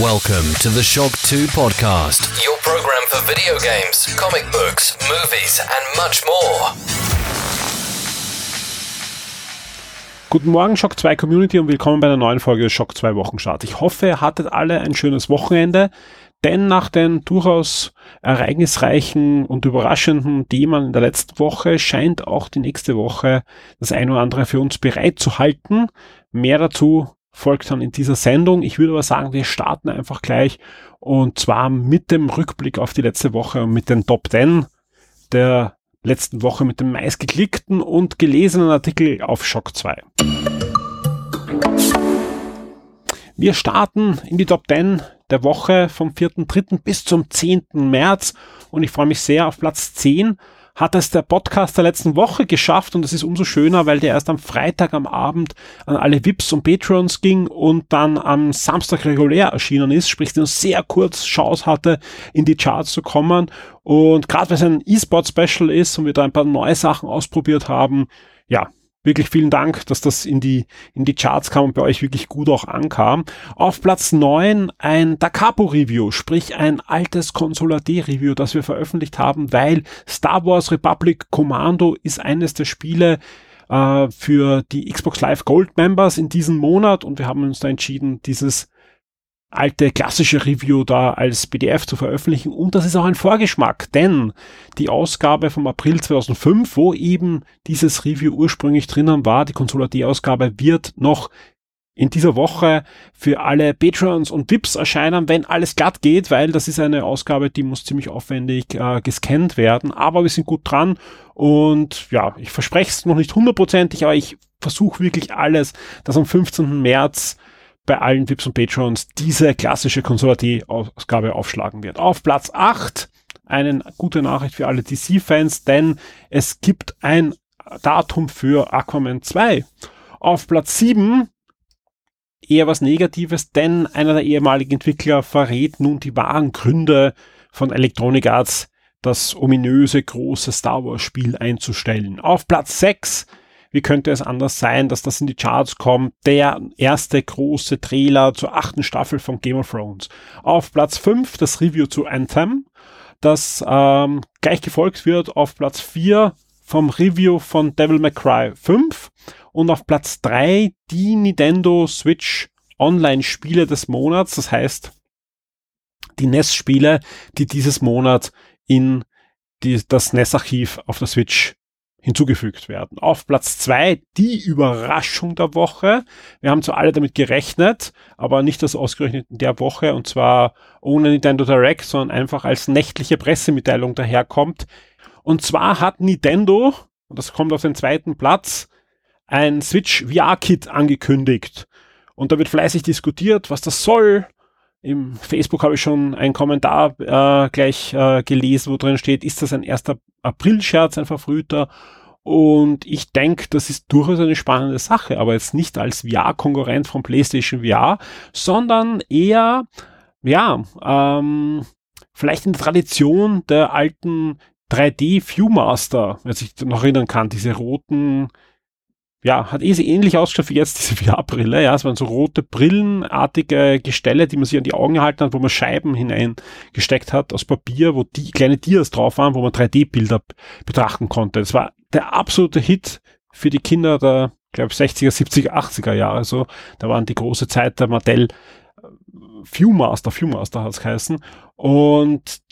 Welcome to the Shock 2 podcast, your program for video games, comic books, movies, and much more. Guten Morgen, Shock 2 Community und willkommen bei einer neuen Folge des Shock 2 Wochenstart. Ich hoffe, ihr hattet alle ein schönes Wochenende, denn nach den durchaus ereignisreichen und überraschenden Themen in der letzten Woche scheint auch die nächste Woche das ein oder andere für uns bereit zu halten. Mehr dazu folgt dann in dieser Sendung. Ich würde aber sagen, wir starten einfach gleich und zwar mit dem Rückblick auf die letzte Woche und mit den Top 10 der letzten Woche mit dem meistgeklickten und gelesenen Artikel auf Shock 2. Wir starten in die Top 10 der Woche vom 4.3. bis zum 10. März und ich freue mich sehr auf Platz 10 hat es der Podcast der letzten Woche geschafft und es ist umso schöner, weil der erst am Freitag am Abend an alle VIPs und Patrons ging und dann am Samstag regulär erschienen ist, sprich nur sehr kurz Chance hatte, in die Charts zu kommen. Und gerade weil es ein E-Sport-Special ist und wir da ein paar neue Sachen ausprobiert haben, ja, wirklich vielen Dank, dass das in die, in die Charts kam und bei euch wirklich gut auch ankam. Auf Platz neun ein Da Capo Review, sprich ein altes Consola D Review, das wir veröffentlicht haben, weil Star Wars Republic Commando ist eines der Spiele, äh, für die Xbox Live Gold Members in diesem Monat und wir haben uns da entschieden, dieses alte klassische Review da als PDF zu veröffentlichen und das ist auch ein Vorgeschmack, denn die Ausgabe vom April 2005, wo eben dieses Review ursprünglich drinnen war, die Consola D-Ausgabe wird noch in dieser Woche für alle Patrons und VIPs erscheinen, wenn alles glatt geht, weil das ist eine Ausgabe, die muss ziemlich aufwendig äh, gescannt werden, aber wir sind gut dran und ja, ich verspreche es noch nicht hundertprozentig, aber ich versuche wirklich alles, dass am 15. März bei allen VIPs und Patrons diese klassische Konsole-Ausgabe aufschlagen wird. Auf Platz 8 eine gute Nachricht für alle DC-Fans, denn es gibt ein Datum für Aquaman 2. Auf Platz 7 eher was Negatives, denn einer der ehemaligen Entwickler verrät nun die wahren Gründe von Electronic Arts, das ominöse große Star Wars Spiel einzustellen. Auf Platz 6 wie könnte es anders sein, dass das in die Charts kommt? Der erste große Trailer zur achten Staffel von Game of Thrones. Auf Platz 5 das Review zu Anthem, das ähm, gleich gefolgt wird auf Platz 4 vom Review von Devil May Cry 5 und auf Platz 3 die Nintendo Switch Online-Spiele des Monats, das heißt die NES-Spiele, die dieses Monat in die, das NES-Archiv auf der Switch hinzugefügt werden. Auf Platz zwei die Überraschung der Woche. Wir haben zwar alle damit gerechnet, aber nicht das ausgerechnet in der Woche und zwar ohne Nintendo Direct, sondern einfach als nächtliche Pressemitteilung daherkommt. Und zwar hat Nintendo, und das kommt auf den zweiten Platz, ein Switch VR-Kit angekündigt. Und da wird fleißig diskutiert, was das soll. Im Facebook habe ich schon einen Kommentar äh, gleich äh, gelesen, wo drin steht, ist das ein erster April-Scherz, ein verfrühter? Und ich denke, das ist durchaus eine spannende Sache, aber jetzt nicht als VR-Konkurrent von PlayStation VR, sondern eher, ja, ähm, vielleicht in der Tradition der alten 3D Viewmaster, wer sich noch erinnern kann, diese roten ja, hat eh ähnlich ausgeschaut wie jetzt diese VR-Brille. Ja, es waren so rote brillenartige Gestelle, die man sich an die Augen gehalten hat, wo man Scheiben hineingesteckt hat aus Papier, wo die kleine Dias drauf waren, wo man 3D-Bilder betrachten konnte. Das war der absolute Hit für die Kinder der, glaube 60er, 70er, 80er Jahre. So, da waren die große Zeit der Mattel äh, Viewmaster, Viewmaster hat es geheißen. Und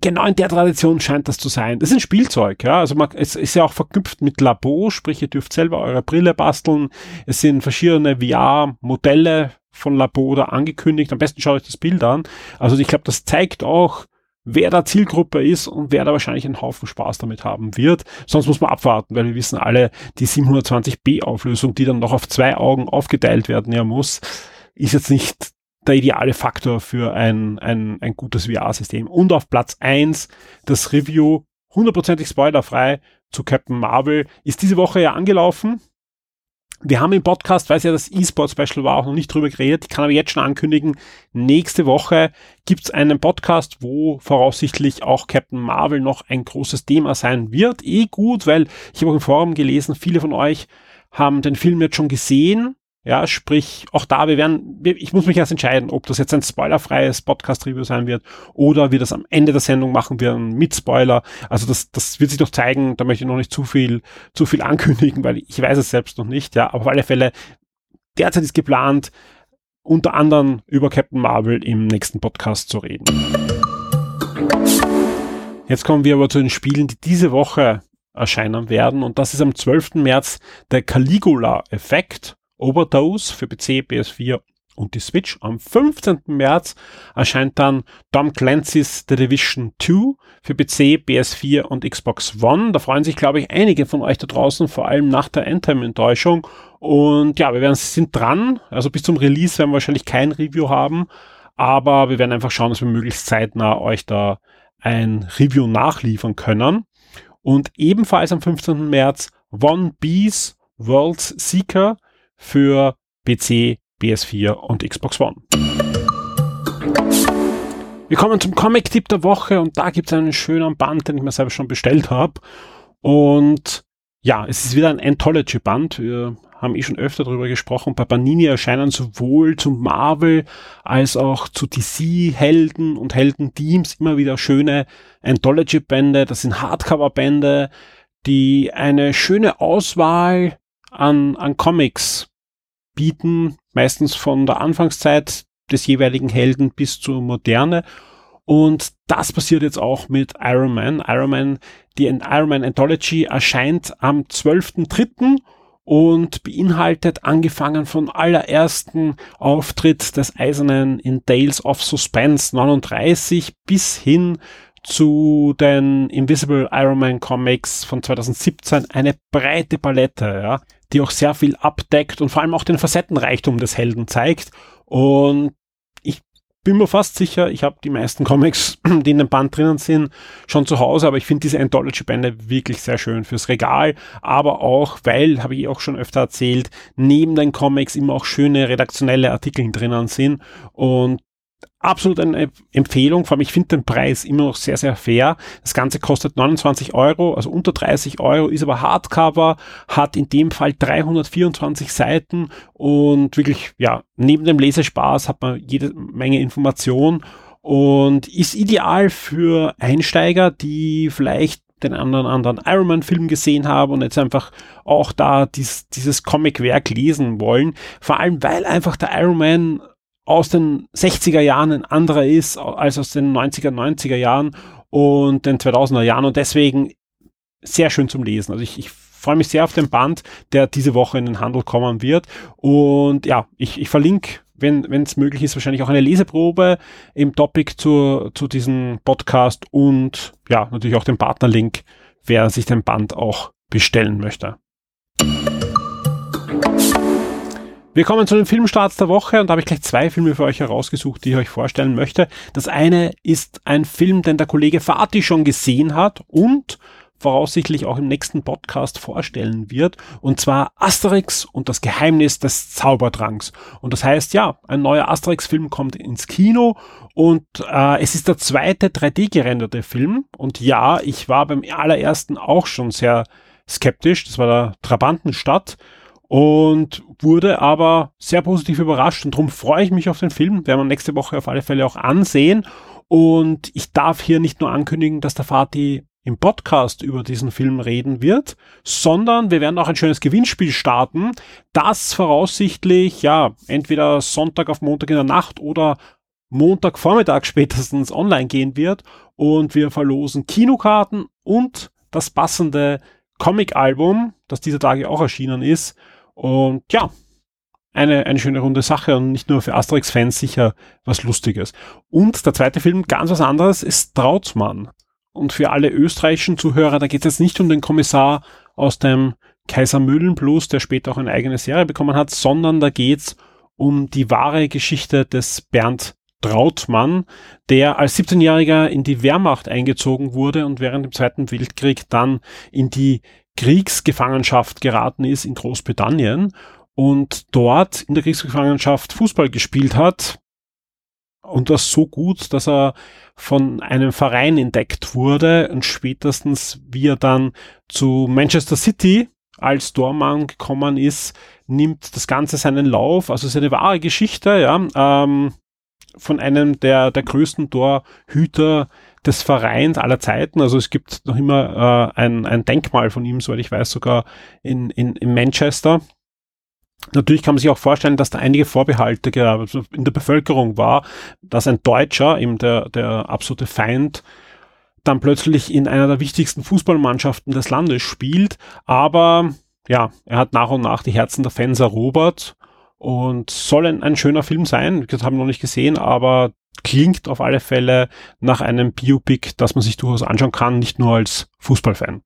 genau in der Tradition scheint das zu sein. Das ist ein Spielzeug, ja. Also man, es ist ja auch verknüpft mit Labo, sprich ihr dürft selber eure Brille basteln. Es sind verschiedene VR-Modelle von Labo da angekündigt. Am besten schaut euch das Bild an. Also ich glaube, das zeigt auch, wer da Zielgruppe ist und wer da wahrscheinlich einen Haufen Spaß damit haben wird. Sonst muss man abwarten, weil wir wissen alle, die 720p Auflösung, die dann noch auf zwei Augen aufgeteilt werden ja muss, ist jetzt nicht der ideale Faktor für ein, ein, ein gutes VR-System. Und auf Platz eins das Review, hundertprozentig spoilerfrei, zu Captain Marvel, ist diese Woche ja angelaufen. Wir haben im Podcast, weil es ja das E-Sport-Special war, auch noch nicht drüber geredet. Ich kann aber jetzt schon ankündigen, nächste Woche gibt's einen Podcast, wo voraussichtlich auch Captain Marvel noch ein großes Thema sein wird. Eh gut, weil ich habe auch im Forum gelesen, viele von euch haben den Film jetzt schon gesehen Ja, sprich, auch da, wir werden, ich muss mich erst entscheiden, ob das jetzt ein spoilerfreies Podcast-Review sein wird oder wir das am Ende der Sendung machen werden mit Spoiler. Also das, das wird sich doch zeigen, da möchte ich noch nicht zu viel, zu viel ankündigen, weil ich weiß es selbst noch nicht, ja. Aber auf alle Fälle, derzeit ist geplant, unter anderem über Captain Marvel im nächsten Podcast zu reden. Jetzt kommen wir aber zu den Spielen, die diese Woche erscheinen werden. Und das ist am 12. März der Caligula-Effekt Overdose für PC, PS4 und die Switch. Am 15. März erscheint dann Tom Clancy's The Division 2 für PC, PS4 und Xbox One. Da freuen sich, glaube ich, einige von euch da draußen, vor allem nach der Endtime-Enttäuschung. Und ja, wir werden, sind dran. Also bis zum Release werden wir wahrscheinlich kein Review haben. Aber wir werden einfach schauen, dass wir möglichst zeitnah euch da ein Review nachliefern können. Und ebenfalls am 15. März One Bees World's Seeker für PC, PS4 und Xbox One. Wir kommen zum Comic-Tipp der Woche und da gibt es einen schönen Band, den ich mir selber schon bestellt habe. Und ja, es ist wieder ein Anthology-Band. Wir haben eh schon öfter darüber gesprochen. Bei Panini erscheinen sowohl zu Marvel als auch zu DC-Helden und Heldenteams immer wieder schöne Anthology-Bände. Das sind Hardcover-Bände, die eine schöne Auswahl an, an Comics bieten, meistens von der Anfangszeit des jeweiligen Helden bis zur Moderne. Und das passiert jetzt auch mit Iron Man. Iron Man, die Iron Man Anthology erscheint am 12.3. und beinhaltet angefangen von allerersten Auftritt des Eisernen in Tales of Suspense 39 bis hin zu den Invisible Iron Man Comics von 2017 eine breite Palette, ja, die auch sehr viel abdeckt und vor allem auch den Facettenreichtum des Helden zeigt. Und ich bin mir fast sicher, ich habe die meisten Comics, die in dem Band drinnen sind, schon zu Hause, aber ich finde diese Anthology-Bände wirklich sehr schön fürs Regal, aber auch, weil, habe ich auch schon öfter erzählt, neben den Comics immer auch schöne redaktionelle Artikel drinnen sind und absolut eine Empfehlung. Vor allem, ich finde den Preis immer noch sehr, sehr fair. Das Ganze kostet 29 Euro, also unter 30 Euro, ist aber Hardcover, hat in dem Fall 324 Seiten und wirklich, ja, neben dem Lesespaß hat man jede Menge Information und ist ideal für Einsteiger, die vielleicht den anderen anderen Iron Man Film gesehen haben und jetzt einfach auch da dies, dieses Comic-Werk lesen wollen. Vor allem, weil einfach der Iron Man aus den 60er Jahren ein anderer ist als aus den 90er, 90er Jahren und den 2000er Jahren und deswegen sehr schön zum Lesen. Also ich, ich freue mich sehr auf den Band, der diese Woche in den Handel kommen wird und ja, ich, ich verlinke wenn es möglich ist, wahrscheinlich auch eine Leseprobe im Topic zu, zu diesem Podcast und ja, natürlich auch den Partnerlink, wer sich den Band auch bestellen möchte. Wir kommen zu den Filmstarts der Woche und da habe ich gleich zwei Filme für euch herausgesucht, die ich euch vorstellen möchte. Das eine ist ein Film, den der Kollege Fatih schon gesehen hat und voraussichtlich auch im nächsten Podcast vorstellen wird, und zwar Asterix und das Geheimnis des Zauberdrangs. Und das heißt, ja, ein neuer Asterix-Film kommt ins Kino und äh, es ist der zweite 3D-gerenderte Film. Und ja, ich war beim allerersten auch schon sehr skeptisch. Das war der Trabantenstadt und wurde aber sehr positiv überrascht und darum freue ich mich auf den Film, werden wir nächste Woche auf alle Fälle auch ansehen. Und ich darf hier nicht nur ankündigen, dass der Fatih im Podcast über diesen Film reden wird, sondern wir werden auch ein schönes Gewinnspiel starten, das voraussichtlich, ja, entweder Sonntag auf Montag in der Nacht oder Montagvormittag spätestens online gehen wird. Und wir verlosen Kinokarten und das passende Comic-Album, das dieser Tage auch erschienen ist und ja, eine, eine schöne runde Sache und nicht nur für Asterix-Fans sicher was Lustiges. Und der zweite Film, ganz was anderes, ist Trautsmann. Und für alle österreichischen Zuhörer, da geht es jetzt nicht um den Kommissar aus dem Kaiser Mühlen Plus, der später auch eine eigene Serie bekommen hat, sondern da geht's um die wahre Geschichte des Bernd Trautmann, der als 17-Jähriger in die Wehrmacht eingezogen wurde und während dem Zweiten Weltkrieg dann in die Kriegsgefangenschaft geraten ist in Großbritannien und dort in der Kriegsgefangenschaft Fußball gespielt hat. Und das so gut, dass er von einem Verein entdeckt wurde und spätestens wie er dann zu Manchester City als Dormann gekommen ist, nimmt das Ganze seinen Lauf. Also es ist eine wahre Geschichte, ja, ähm, von einem der, der größten Torhüter des Vereins aller Zeiten. Also es gibt noch immer äh, ein, ein Denkmal von ihm, soweit ich weiß, sogar in, in, in Manchester. Natürlich kann man sich auch vorstellen, dass da einige Vorbehalte in der Bevölkerung war, dass ein Deutscher, eben der, der absolute Feind, dann plötzlich in einer der wichtigsten Fußballmannschaften des Landes spielt. Aber ja, er hat nach und nach die Herzen der Fans erobert und soll ein, ein schöner Film sein. Das haben wir noch nicht gesehen, aber klingt auf alle Fälle nach einem Biopic, das man sich durchaus anschauen kann, nicht nur als Fußballfan.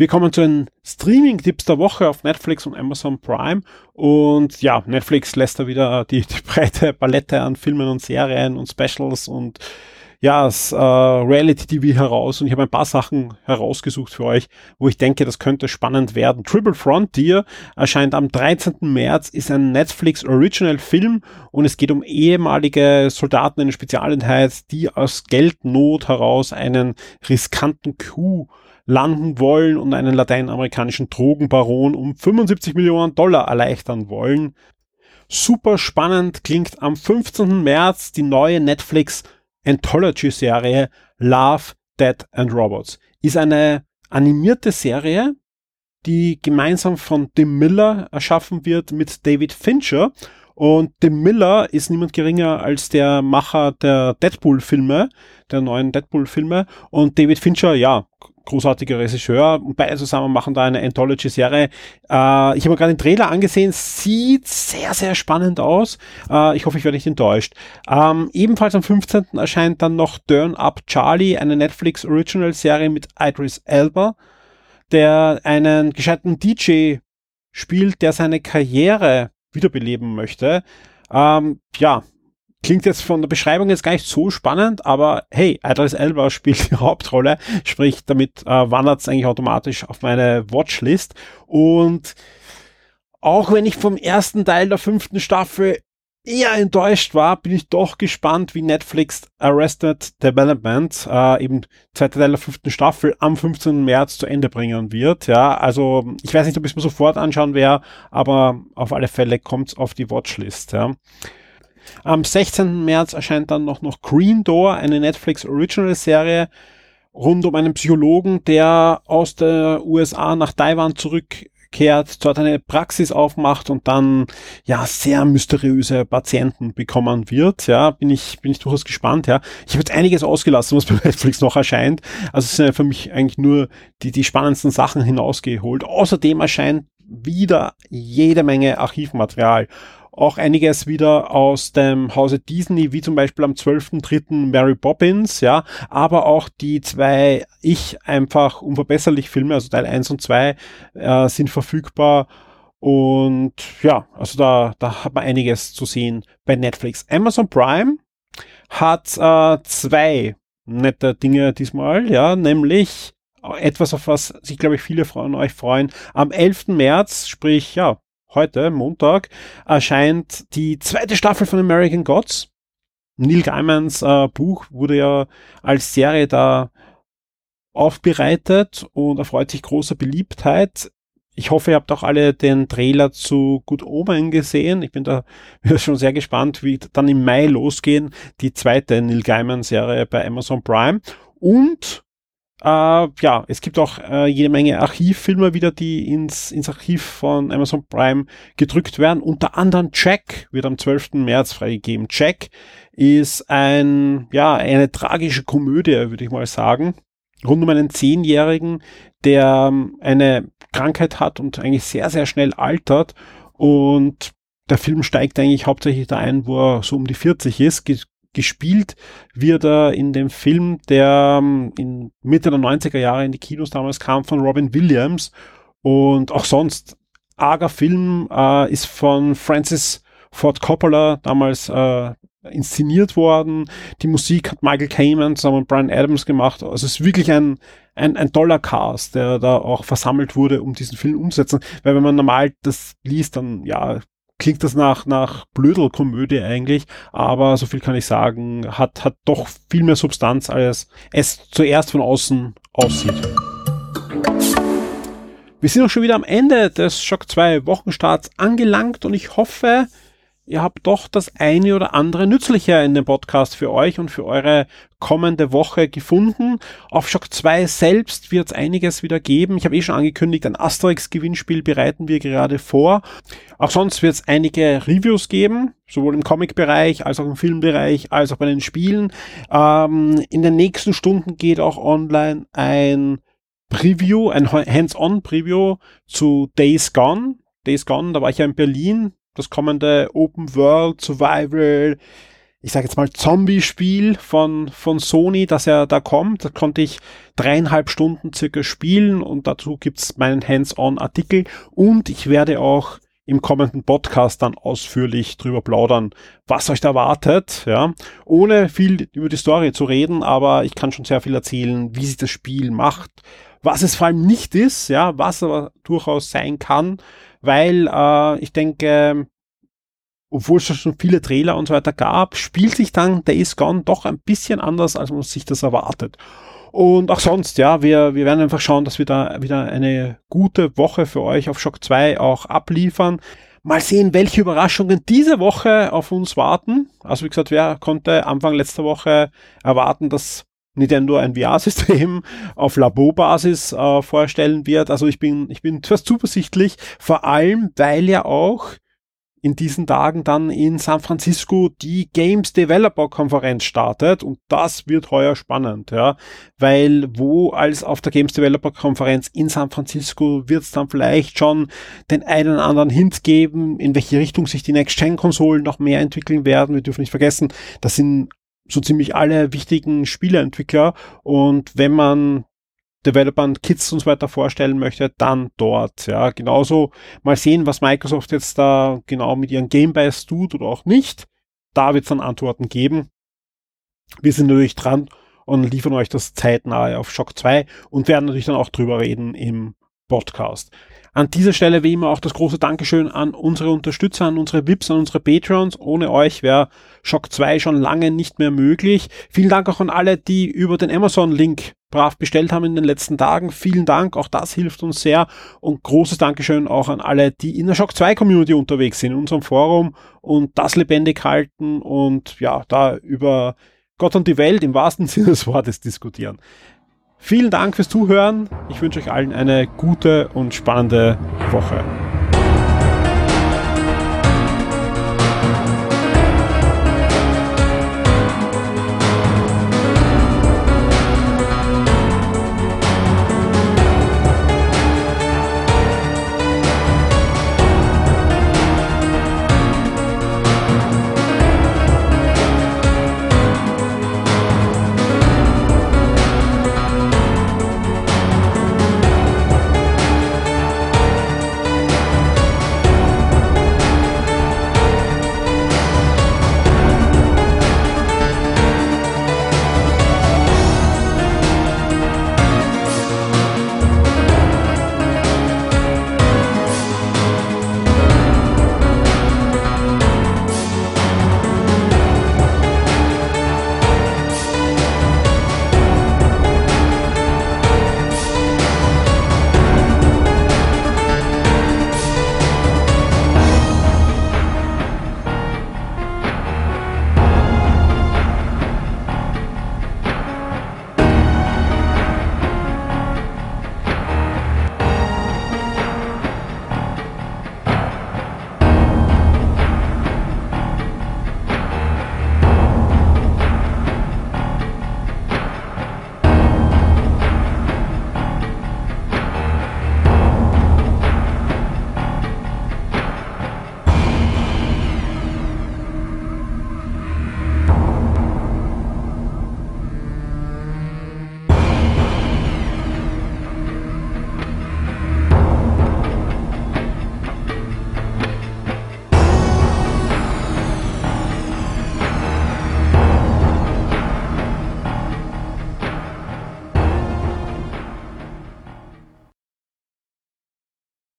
Wir kommen zu den Streaming-Tipps der Woche auf Netflix und Amazon Prime. Und ja, Netflix lässt da wieder die, die breite Palette an Filmen und Serien und Specials und ja, das äh, Reality TV heraus und ich habe ein paar Sachen herausgesucht für euch, wo ich denke, das könnte spannend werden. Triple Frontier erscheint am 13. März, ist ein Netflix Original Film und es geht um ehemalige Soldaten in einer Spezialeinheit, die aus Geldnot heraus einen riskanten Coup landen wollen und einen lateinamerikanischen Drogenbaron um 75 Millionen Dollar erleichtern wollen. Super spannend klingt am 15. März die neue Netflix Anthology-Serie Love, Dead and Robots. Ist eine animierte Serie, die gemeinsam von Tim Miller erschaffen wird mit David Fincher. Und Tim Miller ist niemand geringer als der Macher der Deadpool-Filme, der neuen Deadpool-Filme. Und David Fincher, ja, großartiger Regisseur. Beide zusammen machen da eine Anthology-Serie. Äh, ich habe mir gerade den Trailer angesehen. Sieht sehr, sehr spannend aus. Äh, ich hoffe, ich werde nicht enttäuscht. Ähm, ebenfalls am 15. erscheint dann noch Turn Up Charlie, eine Netflix Original-Serie mit Idris Elba, der einen gescheiten DJ spielt, der seine Karriere wiederbeleben möchte. Ähm, ja, Klingt jetzt von der Beschreibung jetzt gar nicht so spannend, aber hey, Idris Elba spielt die Hauptrolle, sprich, damit äh, wandert es eigentlich automatisch auf meine Watchlist. Und auch wenn ich vom ersten Teil der fünften Staffel eher enttäuscht war, bin ich doch gespannt, wie Netflix Arrested Development, äh, eben zweiter Teil der fünften Staffel, am 15. März zu Ende bringen wird. Ja, also ich weiß nicht, ob ich es mir sofort anschauen werde, aber auf alle Fälle kommt es auf die Watchlist. Ja. Am 16. März erscheint dann noch, noch Green Door, eine Netflix Original Serie rund um einen Psychologen, der aus der USA nach Taiwan zurückkehrt, dort eine Praxis aufmacht und dann ja sehr mysteriöse Patienten bekommen wird. Ja, bin ich bin ich durchaus gespannt. Ja, ich habe jetzt einiges ausgelassen, was bei Netflix noch erscheint. Also es sind für mich eigentlich nur die die spannendsten Sachen hinausgeholt. Außerdem erscheint wieder jede Menge Archivmaterial auch einiges wieder aus dem Hause Disney, wie zum Beispiel am 12.3. Mary Poppins, ja, aber auch die zwei Ich einfach unverbesserlich Filme, also Teil 1 und 2, äh, sind verfügbar. Und ja, also da, da hat man einiges zu sehen bei Netflix. Amazon Prime hat äh, zwei nette Dinge diesmal, ja, nämlich etwas, auf was sich, glaube ich, viele von euch freuen. Am 11. März, sprich, ja, heute, Montag, erscheint die zweite Staffel von American Gods. Neil Gaimans äh, Buch wurde ja als Serie da aufbereitet und erfreut sich großer Beliebtheit. Ich hoffe, ihr habt auch alle den Trailer zu Good Omen gesehen. Ich bin da schon sehr gespannt, wie dann im Mai losgehen die zweite Neil Gaiman Serie bei Amazon Prime. Und äh, ja, es gibt auch äh, jede Menge Archivfilme wieder, die ins, ins Archiv von Amazon Prime gedrückt werden. Unter anderem Jack wird am 12. März freigegeben. Jack ist ein, ja, eine tragische Komödie, würde ich mal sagen. Rund um einen Zehnjährigen, der ähm, eine Krankheit hat und eigentlich sehr, sehr schnell altert. Und der Film steigt eigentlich hauptsächlich da ein, wo er so um die 40 ist, gespielt wird er in dem Film, der ähm, in Mitte der 90er Jahre in die Kinos damals kam von Robin Williams und auch sonst arger Film äh, ist von Francis Ford Coppola damals äh, inszeniert worden. Die Musik hat Michael Kamen zusammen mit Brian Adams gemacht. Also es ist wirklich ein, ein, ein toller Cast, der da auch versammelt wurde, um diesen Film umzusetzen. Weil wenn man normal das liest, dann ja, klingt das nach, nach Blödelkomödie eigentlich, aber so viel kann ich sagen, hat, hat doch viel mehr Substanz, als es zuerst von außen aussieht. Wir sind auch schon wieder am Ende des Shock 2 Wochenstarts angelangt und ich hoffe, ihr habt doch das eine oder andere nützlicher in dem Podcast für euch und für eure kommende Woche gefunden. Auf Shock 2 selbst wird es einiges wieder geben. Ich habe eh schon angekündigt, ein Asterix-Gewinnspiel bereiten wir gerade vor. Auch sonst wird es einige Reviews geben, sowohl im Comic-Bereich als auch im Filmbereich, als auch bei den Spielen. Ähm, in den nächsten Stunden geht auch online ein Preview, ein Hands-on-Preview zu Days Gone. Days Gone, da war ich ja in Berlin das kommende Open World Survival, ich sage jetzt mal Zombie-Spiel von, von Sony, das ja da kommt. Da konnte ich dreieinhalb Stunden circa spielen und dazu gibt's meinen Hands-on-Artikel und ich werde auch im kommenden Podcast dann ausführlich drüber plaudern, was euch da erwartet, ja, ohne viel über die Story zu reden, aber ich kann schon sehr viel erzählen, wie sich das Spiel macht, was es vor allem nicht ist, ja, was aber durchaus sein kann, weil äh, ich denke, obwohl es schon viele Trailer und so weiter gab, spielt sich dann Days Gone doch ein bisschen anders, als man sich das erwartet. Und auch sonst, ja, wir, wir werden einfach schauen, dass wir da wieder eine gute Woche für euch auf Shock 2 auch abliefern. Mal sehen, welche Überraschungen diese Woche auf uns warten. Also wie gesagt, wer konnte Anfang letzter Woche erwarten, dass Nintendo ein VR-System auf Labobasis äh, vorstellen wird. Also ich bin, ich bin fast zuversichtlich, vor allem, weil ja auch in diesen Tagen dann in San Francisco die Games Developer Konferenz startet und das wird heuer spannend, ja, weil wo als auf der Games Developer Konferenz in San Francisco wird es dann vielleicht schon den einen oder anderen Hint geben, in welche Richtung sich die Next-Gen-Konsolen noch mehr entwickeln werden. Wir dürfen nicht vergessen, das sind so ziemlich alle wichtigen Spieleentwickler und wenn man Developern Kits und so weiter vorstellen möchte, dann dort. Ja, genauso mal sehen, was Microsoft jetzt da genau mit ihren Gamebuys tut oder auch nicht. Da wird es dann Antworten geben. Wir sind natürlich dran und liefern euch das zeitnahe auf Shock 2 und werden natürlich dann auch drüber reden im Podcast. An dieser Stelle wie immer auch das große Dankeschön an unsere Unterstützer, an unsere VIPs, an unsere Patrons. Ohne euch wäre Shock 2 schon lange nicht mehr möglich. Vielen Dank auch an alle, die über den Amazon-Link brav bestellt haben in den letzten Tagen. Vielen Dank, auch das hilft uns sehr. Und großes Dankeschön auch an alle, die in der Shock 2 Community unterwegs sind, in unserem Forum und das lebendig halten und ja, da über Gott und die Welt im wahrsten Sinne des Wortes diskutieren. Vielen Dank fürs Zuhören. Ich wünsche euch allen eine gute und spannende Woche.